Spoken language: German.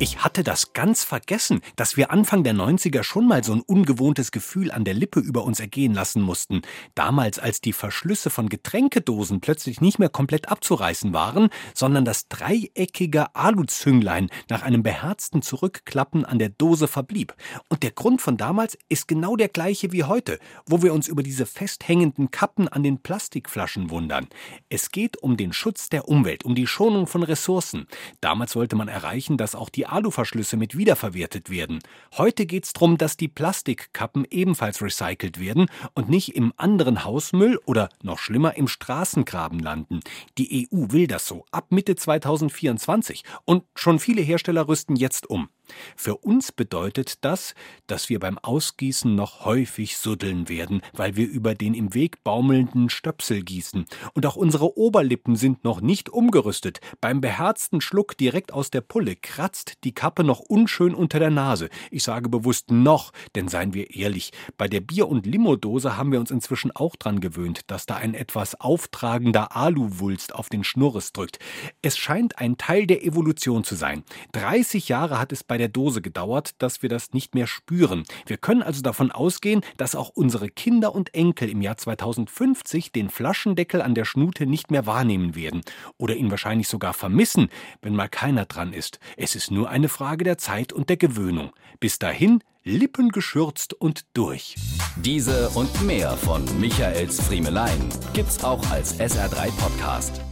Ich hatte das ganz vergessen, dass wir Anfang der 90er schon mal so ein ungewohntes Gefühl an der Lippe über uns ergehen lassen mussten. Damals, als die Verschlüsse von Getränkedosen plötzlich nicht mehr komplett abzureißen waren, sondern das dreieckige Aluzünglein nach einem beherzten Zurückklappen an der Dose verblieb. Und der Grund von damals ist genau der gleiche wie heute, wo wir uns über diese festhängenden Kappen an den Plastikflaschen wundern. Es geht um den Schutz der Umwelt, um die Schonung von Ressourcen. Damals wollte man erreichen, dass auch die die Aluverschlüsse mit wiederverwertet werden. Heute geht es darum, dass die Plastikkappen ebenfalls recycelt werden und nicht im anderen Hausmüll oder noch schlimmer im Straßengraben landen. Die EU will das so ab Mitte 2024 und schon viele Hersteller rüsten jetzt um. Für uns bedeutet das, dass wir beim Ausgießen noch häufig suddeln werden, weil wir über den im Weg baumelnden Stöpsel gießen. Und auch unsere Oberlippen sind noch nicht umgerüstet. Beim beherzten Schluck direkt aus der Pulle kratzt die Kappe noch unschön unter der Nase. Ich sage bewusst noch, denn seien wir ehrlich, bei der Bier- und Limodose haben wir uns inzwischen auch dran gewöhnt, dass da ein etwas auftragender Aluwulst auf den Schnurres drückt. Es scheint ein Teil der Evolution zu sein. 30 Jahre hat es bei der Dose gedauert, dass wir das nicht mehr spüren. Wir können also davon ausgehen, dass auch unsere Kinder und Enkel im Jahr 2050 den Flaschendeckel an der Schnute nicht mehr wahrnehmen werden oder ihn wahrscheinlich sogar vermissen, wenn mal keiner dran ist. Es ist nur eine Frage der Zeit und der Gewöhnung. Bis dahin Lippen geschürzt und durch. Diese und mehr von Michaels Friemelein gibt's auch als SR3 Podcast.